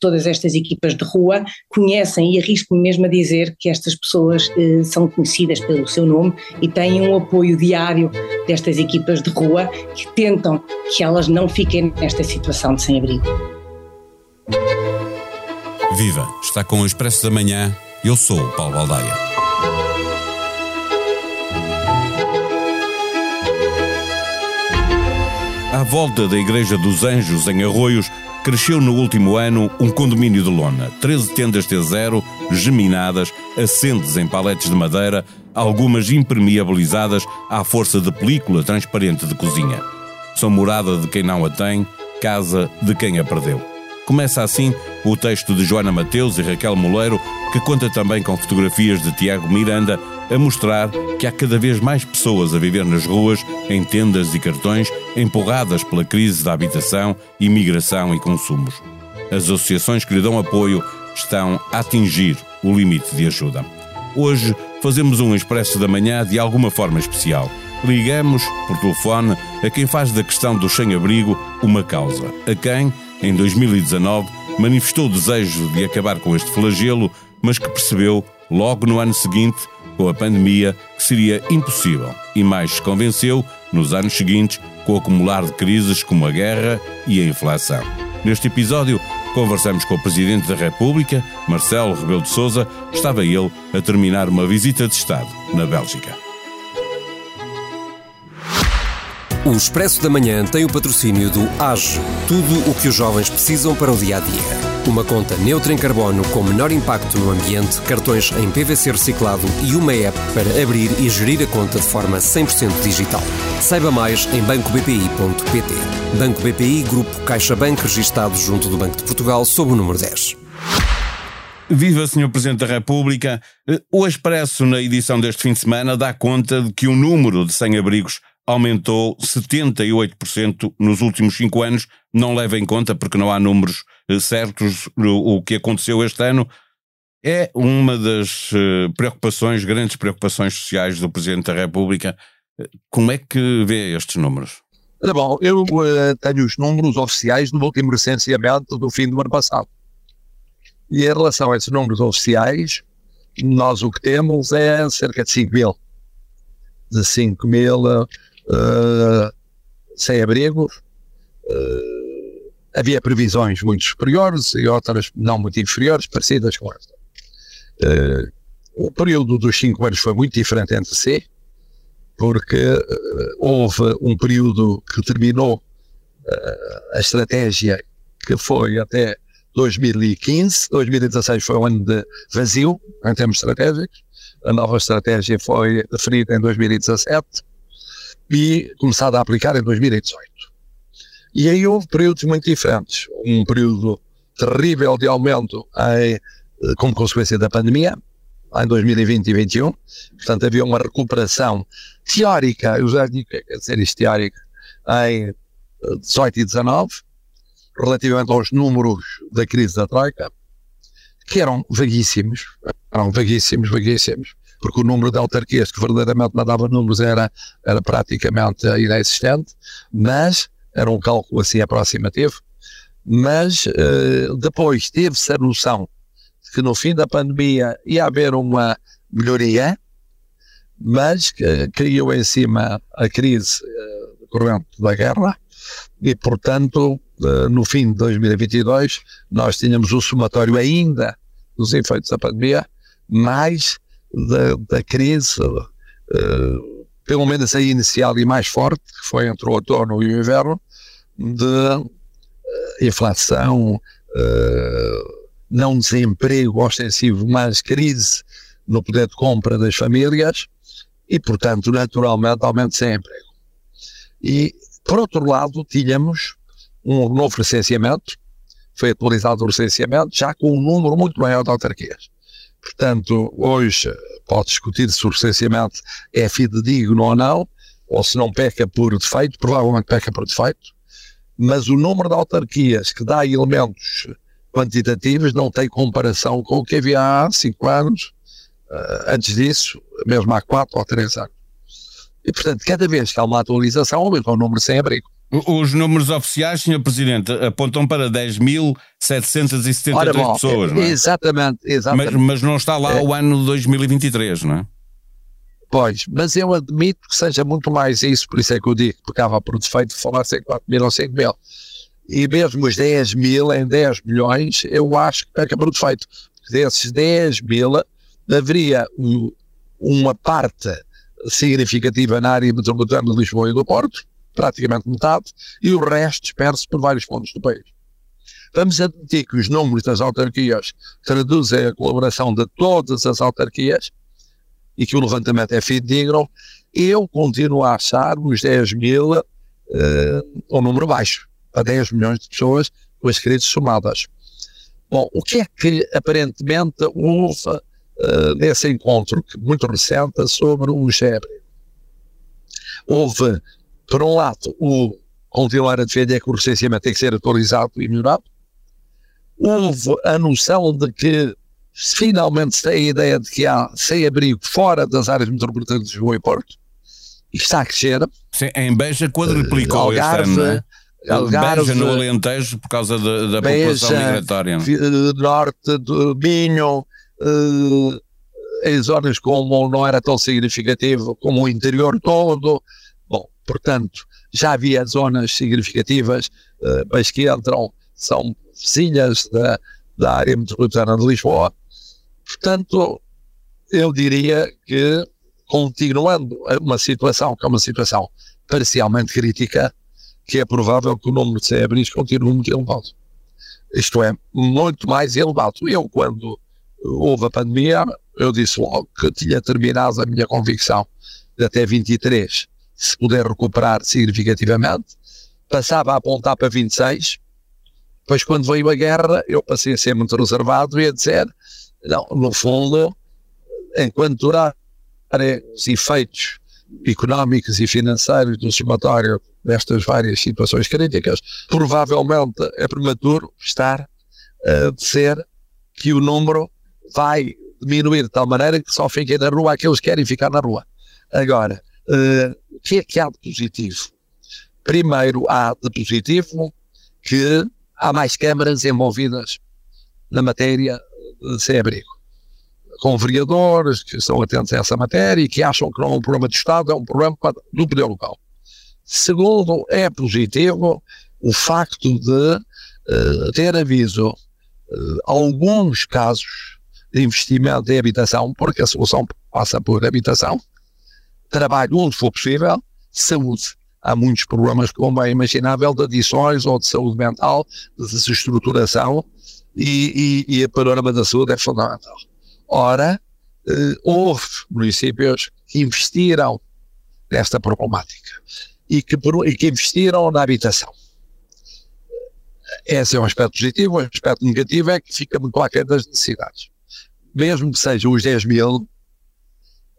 todas estas equipas de rua conhecem e arrisco-me mesmo a dizer que estas pessoas eh, são conhecidas pelo seu nome e têm um apoio diário destas equipas de rua que tentam que elas não fiquem nesta situação de sem-abrigo. Viva! Está com o Expresso da Manhã. Eu sou o Paulo Baldaia. À volta da Igreja dos Anjos, em Arroios, cresceu no último ano um condomínio de lona. 13 tendas T0, geminadas, assentes em paletes de madeira, algumas impermeabilizadas à força de película transparente de cozinha. São morada de quem não a tem, casa de quem a perdeu. Começa assim o texto de Joana Mateus e Raquel Moleiro, que conta também com fotografias de Tiago Miranda, a mostrar que há cada vez mais pessoas a viver nas ruas, em tendas e cartões, empurradas pela crise da habitação, imigração e consumos. As associações que lhe dão apoio estão a atingir o limite de ajuda. Hoje fazemos um expresso da manhã de alguma forma especial. Ligamos, por telefone, a quem faz da questão do sem-abrigo uma causa, a quem, em 2019, manifestou o desejo de acabar com este flagelo, mas que percebeu, logo no ano seguinte, com a pandemia, que seria impossível e mais se convenceu, nos anos seguintes, com o acumular de crises como a guerra e a inflação. Neste episódio, conversamos com o Presidente da República, Marcelo Rebelo de Sousa, estava ele a terminar uma visita de Estado na Bélgica. O Expresso da Manhã tem o patrocínio do AGE, tudo o que os jovens precisam para o dia a dia. Uma conta neutra em carbono com menor impacto no ambiente, cartões em PVC reciclado e uma app para abrir e gerir a conta de forma 100% digital. Saiba mais em bancobpi.pt. Banco BPI, Grupo CaixaBank, registado junto do Banco de Portugal, sob o número 10. Viva, Sr. Presidente da República. O Expresso, na edição deste fim de semana, dá conta de que o número de sem-abrigos aumentou 78% nos últimos cinco anos. Não leva em conta, porque não há números eh, certos, o que aconteceu este ano. É uma das eh, preocupações, grandes preocupações sociais do Presidente da República. Como é que vê estes números? bom, eu uh, tenho os números oficiais do último recenseamento do fim do ano passado. E em relação a esses números oficiais, nós o que temos é cerca de 5 mil. De 5 mil uh, sem abrigo. Uh, havia previsões muito superiores e outras não muito inferiores, parecidas com esta. Uh, o período dos cinco anos foi muito diferente entre si, porque houve um período que terminou a estratégia que foi até 2015, 2016 foi um ano de vazio em termos estratégicos, a nova estratégia foi definida em 2017 e começado a aplicar em 2018. E aí houve períodos muito diferentes. Um período terrível de aumento em, eh, como consequência da pandemia, em 2020 e 2021. Portanto, havia uma recuperação teórica, eu já digo que quer dizer isto teórica, em 18 eh, e 19, relativamente aos números da crise da Troika, que eram vaguíssimos, eram vaguíssimos, vaguíssimos porque o número de autarquias que verdadeiramente mandava números era, era praticamente inexistente, mas era um cálculo assim aproximativo. Mas uh, depois teve-se a noção de que no fim da pandemia ia haver uma melhoria, mas que caiu em cima a crise uh, decorrente da guerra e, portanto, uh, no fim de 2022 nós tínhamos o somatório ainda dos efeitos da pandemia, mais da, da crise, uh, pelo menos a inicial e mais forte, que foi entre o outono e o inverno, de uh, inflação, uh, não desemprego ostensivo, mas crise no poder de compra das famílias e, portanto, naturalmente, aumento sem emprego. E, por outro lado, tínhamos um novo recenseamento, foi atualizado o recenseamento, já com um número muito maior de autarquias. Portanto, hoje pode discutir se o recenseamento é fidedigno ou não, ou se não peca por defeito, provavelmente peca por defeito, mas o número de autarquias que dá elementos quantitativos não tem comparação com o que havia há cinco anos, uh, antes disso, mesmo há quatro ou três anos. E, portanto, cada vez que há uma atualização, aumenta o número sem abrigo. Os números oficiais, Sr. Presidente, apontam para 10.773 pessoas, não é? Exatamente, exatamente. Mas, mas, não está lá é. o ano de 2023, não é? Pois, mas eu admito que seja muito mais isso, por isso é que eu digo, porque estava por defeito de falar em 4 mil ou 5 mil. E mesmo os 10 mil em 10 milhões, eu acho que acabou por defeito. Desses 10 mil, haveria uma parte significativa na área metropolitana de Lisboa e do Porto, praticamente metade, e o resto disperso por vários pontos do país. Vamos admitir que os números das autarquias traduzem a colaboração de todas as autarquias e que o levantamento é fidedigno, eu continuo a achar os 10 mil uh, um número baixo, para 10 milhões de pessoas com as crises somadas. Bom, o que é que aparentemente houve uh, nesse encontro muito recente sobre o GEBRE? Houve por um lado, o continuar a defender que o licenciamento tem que ser atualizado e melhorado. Houve a noção de que finalmente se tem a ideia de que há sem abrigo fora das áreas metropolitanas de Lisboa e Porto. E está a crescer. Sim, em Beja quadruplicou uh, Algarve, este ano, é? Algarve, Beja no Alentejo por causa da, Beja, população migratória. Norte do Minho, uh, em zonas como não era tão significativo como o interior todo, Portanto, já havia zonas significativas, uh, mas que entram, são vizinhas da, da área metropolitana de Lisboa. Portanto, eu diria que, continuando uma situação que é uma situação parcialmente crítica, que é provável que o número de CEBRIs continue muito elevado. Isto é, muito mais elevado. Eu, quando houve a pandemia, eu disse logo que tinha terminado a minha convicção de até 23 se puder recuperar significativamente, passava a apontar para 26. Depois, quando veio a guerra, eu passei a ser muito reservado e a dizer: não, no fundo, enquanto durar os efeitos económicos e financeiros do somatório destas várias situações críticas, provavelmente é prematuro estar a dizer que o número vai diminuir de tal maneira que só fiquem na rua aqueles que querem ficar na rua. Agora, o que é que há de positivo? Primeiro, há de positivo que há mais câmaras envolvidas na matéria de sem abrigo. Com vereadores que estão atentos a essa matéria e que acham que não é um problema de Estado, é um problema do poder local. Segundo, é positivo o facto de uh, ter aviso uh, alguns casos de investimento em habitação, porque a solução passa por habitação, trabalho onde for possível, saúde. Há muitos problemas, como é imaginável, de adições ou de saúde mental, de desestruturação, e, e, e o panorama da saúde é fundamental. Ora, eh, houve municípios que investiram nesta problemática e que, e que investiram na habitação. Esse é um aspecto positivo. O aspecto negativo é que fica muito aquém das necessidades. Mesmo que sejam os 10 mil,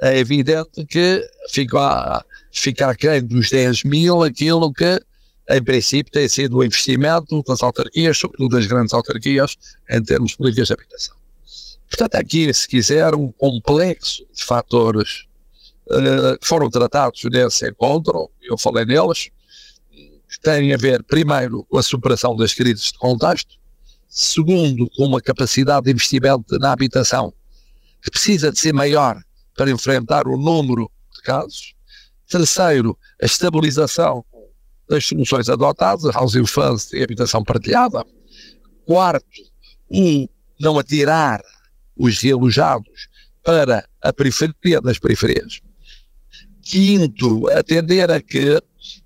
é evidente que fica, fica aquém dos 10 mil aquilo que, em princípio, tem sido o investimento das autarquias, sobretudo das grandes autarquias, em termos de políticas de habitação. Portanto, aqui, se quiser, um complexo de fatores uh, que foram tratados nesse encontro, eu falei neles, que têm a ver, primeiro, com a superação das crises de contexto, segundo, com uma capacidade de investimento na habitação que precisa de ser maior para enfrentar o número de casos. Terceiro, a estabilização das soluções adotadas, housing funds e habitação partilhada. Quarto, o não atirar os realojados para a periferia das periferias. Quinto, atender a que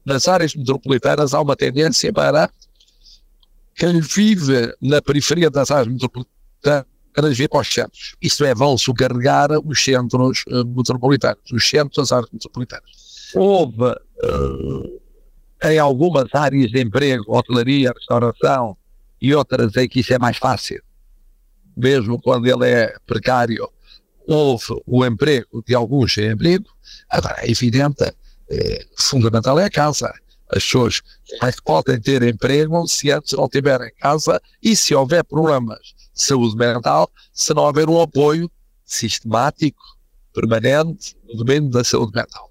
nas áreas metropolitanas há uma tendência para quem vive na periferia das áreas metropolitanas cada vez os centros. Isto é, vão subcarregar os centros uh, metropolitanos, os centros das áreas metropolitanas. Houve, uh, em algumas áreas de emprego, hotelaria, restauração e outras em que isso é mais fácil, mesmo quando ele é precário, houve o emprego de alguns sem emprego. Agora, é evidente, é, fundamental é a casa. As pessoas que podem ter emprego se antes não tiverem casa e se houver problemas saúde mental se não houver um apoio sistemático, permanente, no domínio da saúde mental.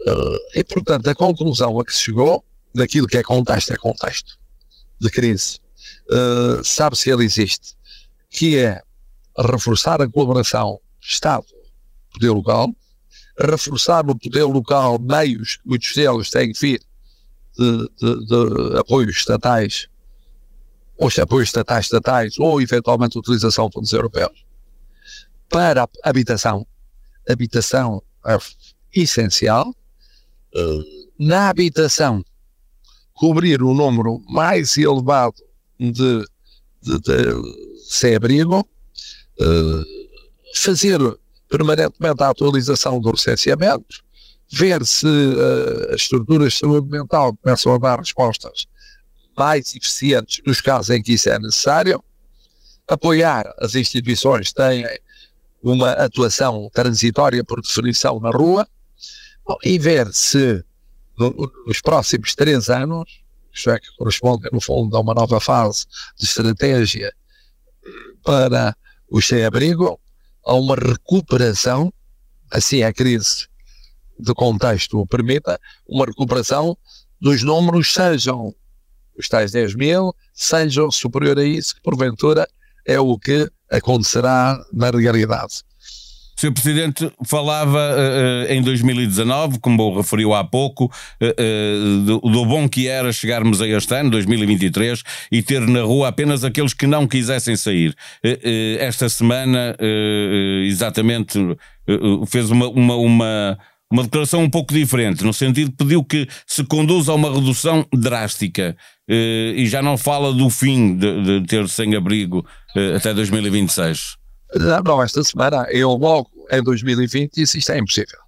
Uh, e, portanto, a conclusão a que se chegou daquilo que é contexto, é contexto de crise, uh, sabe se ele existe, que é reforçar a colaboração Estado-poder local, reforçar no poder local meios, muitos deles têm que vir de, de, de apoios estatais, ou apoios estatais estatais, ou eventualmente utilização de fundos europeus, para a habitação. Habitação é essencial. Uh, na habitação, cobrir o número mais elevado de, de, de sem-abrigo, uh, fazer permanentemente a atualização do licenciamento, ver se uh, as estruturas de saúde mental começam a dar respostas mais eficientes nos casos em que isso é necessário, apoiar as instituições que têm uma atuação transitória por definição na rua, e ver se no, nos próximos três anos, isto é, que corresponde, no fundo, a uma nova fase de estratégia para o sem-abrigo, a uma recuperação, assim a crise de contexto o permita, uma recuperação dos números, sejam os tais 10 mil, sejam superior a isso, que porventura é o que acontecerá na realidade. Sr. Presidente falava uh, em 2019, como referiu há pouco, uh, uh, do, do, bom que era chegarmos a este ano, 2023, e ter na rua apenas aqueles que não quisessem sair. esta semana, exatamente, fez uma, uma, uma uma declaração um pouco diferente, no sentido pediu que se conduza a uma redução drástica e já não fala do fim de, de ter sem-abrigo até 2026. Não, não, esta semana eu logo em 2020 disse isto é impossível.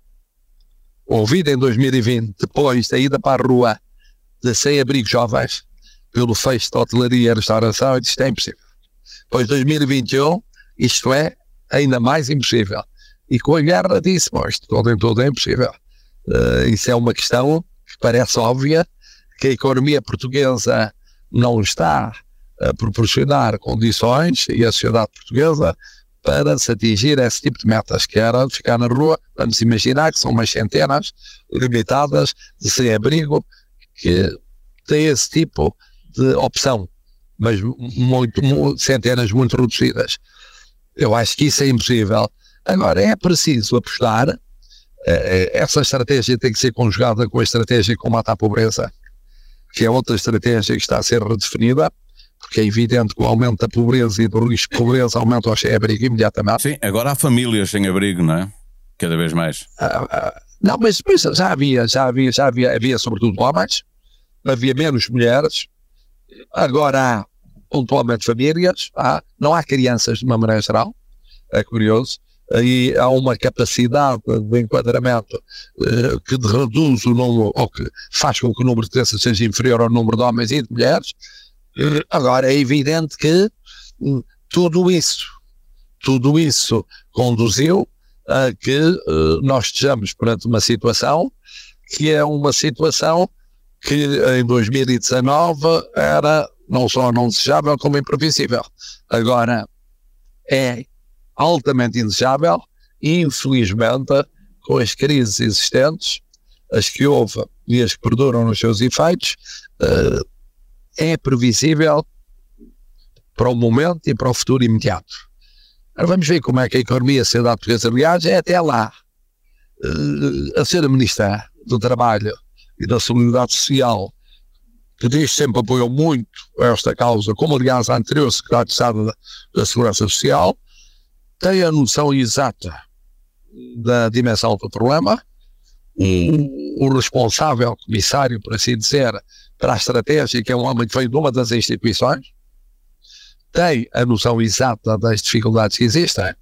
Ouvido em 2020, depois da ida para a rua de sem-abrigo jovens, pelo fecho de hotelaria e restauração, eu disse isto é impossível. Depois 2021, isto é ainda mais impossível. E com a guerra disse, isto todo em todo é impossível. Uh, isso é uma questão que parece óbvia, que a economia portuguesa não está a proporcionar condições e a sociedade portuguesa para se atingir esse tipo de metas, que era ficar na rua, vamos imaginar que são umas centenas limitadas de sem-abrigo que têm esse tipo de opção, mas muito, centenas muito reduzidas. Eu acho que isso é impossível. Agora, é preciso apostar, eh, eh, essa estratégia tem que ser conjugada com a estratégia de combate à pobreza, que é outra estratégia que está a ser redefinida, porque é evidente que o aumento da pobreza e do risco de pobreza aumenta o sem-abrigo imediatamente. Sim, agora há famílias sem abrigo, não é? Cada vez mais. Ah, ah, não, mas, mas, já havia, já havia, já havia, havia sobretudo homens, havia menos mulheres, agora há pontualmente famílias, há, não há crianças de uma maneira geral, é curioso, aí há uma capacidade de enquadramento eh, que reduz o número, ou que faz com que o número de crianças seja inferior ao número de homens e de mulheres, Agora é evidente que hum, tudo isso, tudo isso conduziu a que uh, nós estejamos perante uma situação que é uma situação que em 2019 era não só não desejável como imprevisível. Agora é altamente indesejável e infelizmente com as crises existentes, as que houve e as que perduram nos seus efeitos, uh, é previsível para o momento e para o futuro imediato. Agora vamos ver como é que a economia, a sociedade portuguesa, aliás, é até lá. Uh, a ser a Ministra do Trabalho e da Solidariedade Social, que desde sempre apoiou muito esta causa, como aliás a anterior Secretária de Estado da, da Segurança Social, tem a noção exata da dimensão do problema. O, o responsável, comissário, por assim dizer, para a estratégia, que é um homem que vem de uma das instituições, tem a noção exata das dificuldades que existem.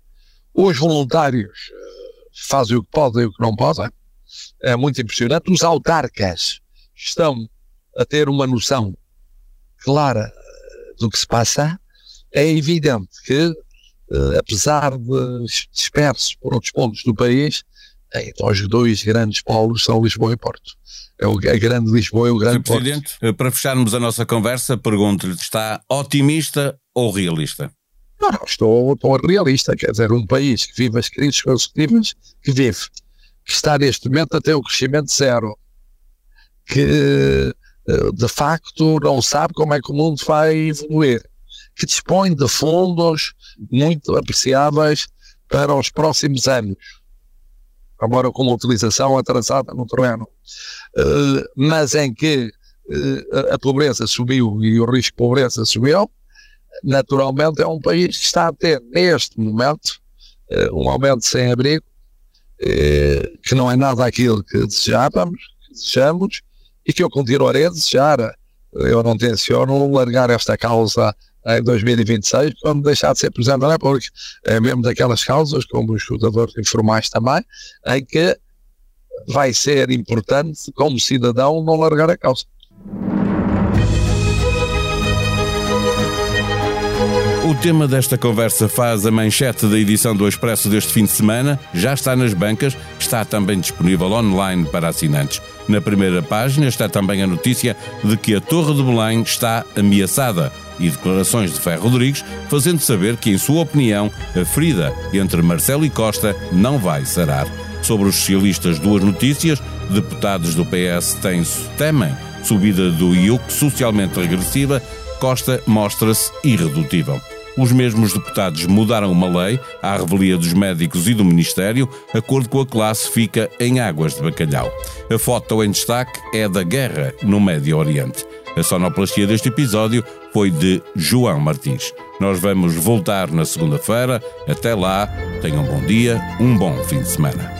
Os voluntários eh, fazem o que podem e o que não podem. É muito impressionante. Os autarcas estão a ter uma noção clara eh, do que se passa. É evidente que, eh, apesar de dispersos por outros pontos do país, então os dois grandes polos são Lisboa e Porto é o, a grande Lisboa é o grande Sr. Presidente, Porto. para fecharmos a nossa conversa, pergunto-lhe, está otimista ou realista? Não, não, estou, estou realista, quer dizer, um país que vive as crises consecutivas, que vive, que está neste momento até o crescimento zero, que eh, de facto não sabe como é que o mundo vai evoluir, que dispõe de fundos muito apreciáveis para os próximos anos, agora com uma utilização atrasada no terreno, uh, mas em que uh, a pobreza subiu e o risco de pobreza subiu, naturalmente é um país que está a ter neste momento uh, um aumento sem abrigo, que não é nada aquilo que desejávamos, que desejamos, e que eu continuarei a desejar. Eu não tenciono largar esta causa em 2026, quando deixar de ser Presidente República. É mesmo daquelas causas, como os escutadores informais também, em que vai ser importante, como cidadão, não largar a causa. O tema desta conversa faz a manchete da edição do Expresso deste fim de semana. Já está nas bancas, está também disponível online para assinantes. Na primeira página está também a notícia de que a Torre de Belém está ameaçada e declarações de Ferro Rodrigues, fazendo saber que, em sua opinião, a ferida entre Marcelo e Costa não vai sarar. Sobre os socialistas, duas notícias. Deputados do PS têm, temem subida do IUC socialmente regressiva. Costa mostra-se irredutível. Os mesmos deputados mudaram uma lei à revelia dos médicos e do Ministério, acordo com a classe fica em águas de bacalhau. A foto em destaque é da guerra no Médio Oriente. A sonoplastia deste episódio foi de João Martins. Nós vamos voltar na segunda-feira. Até lá, tenham um bom dia, um bom fim de semana.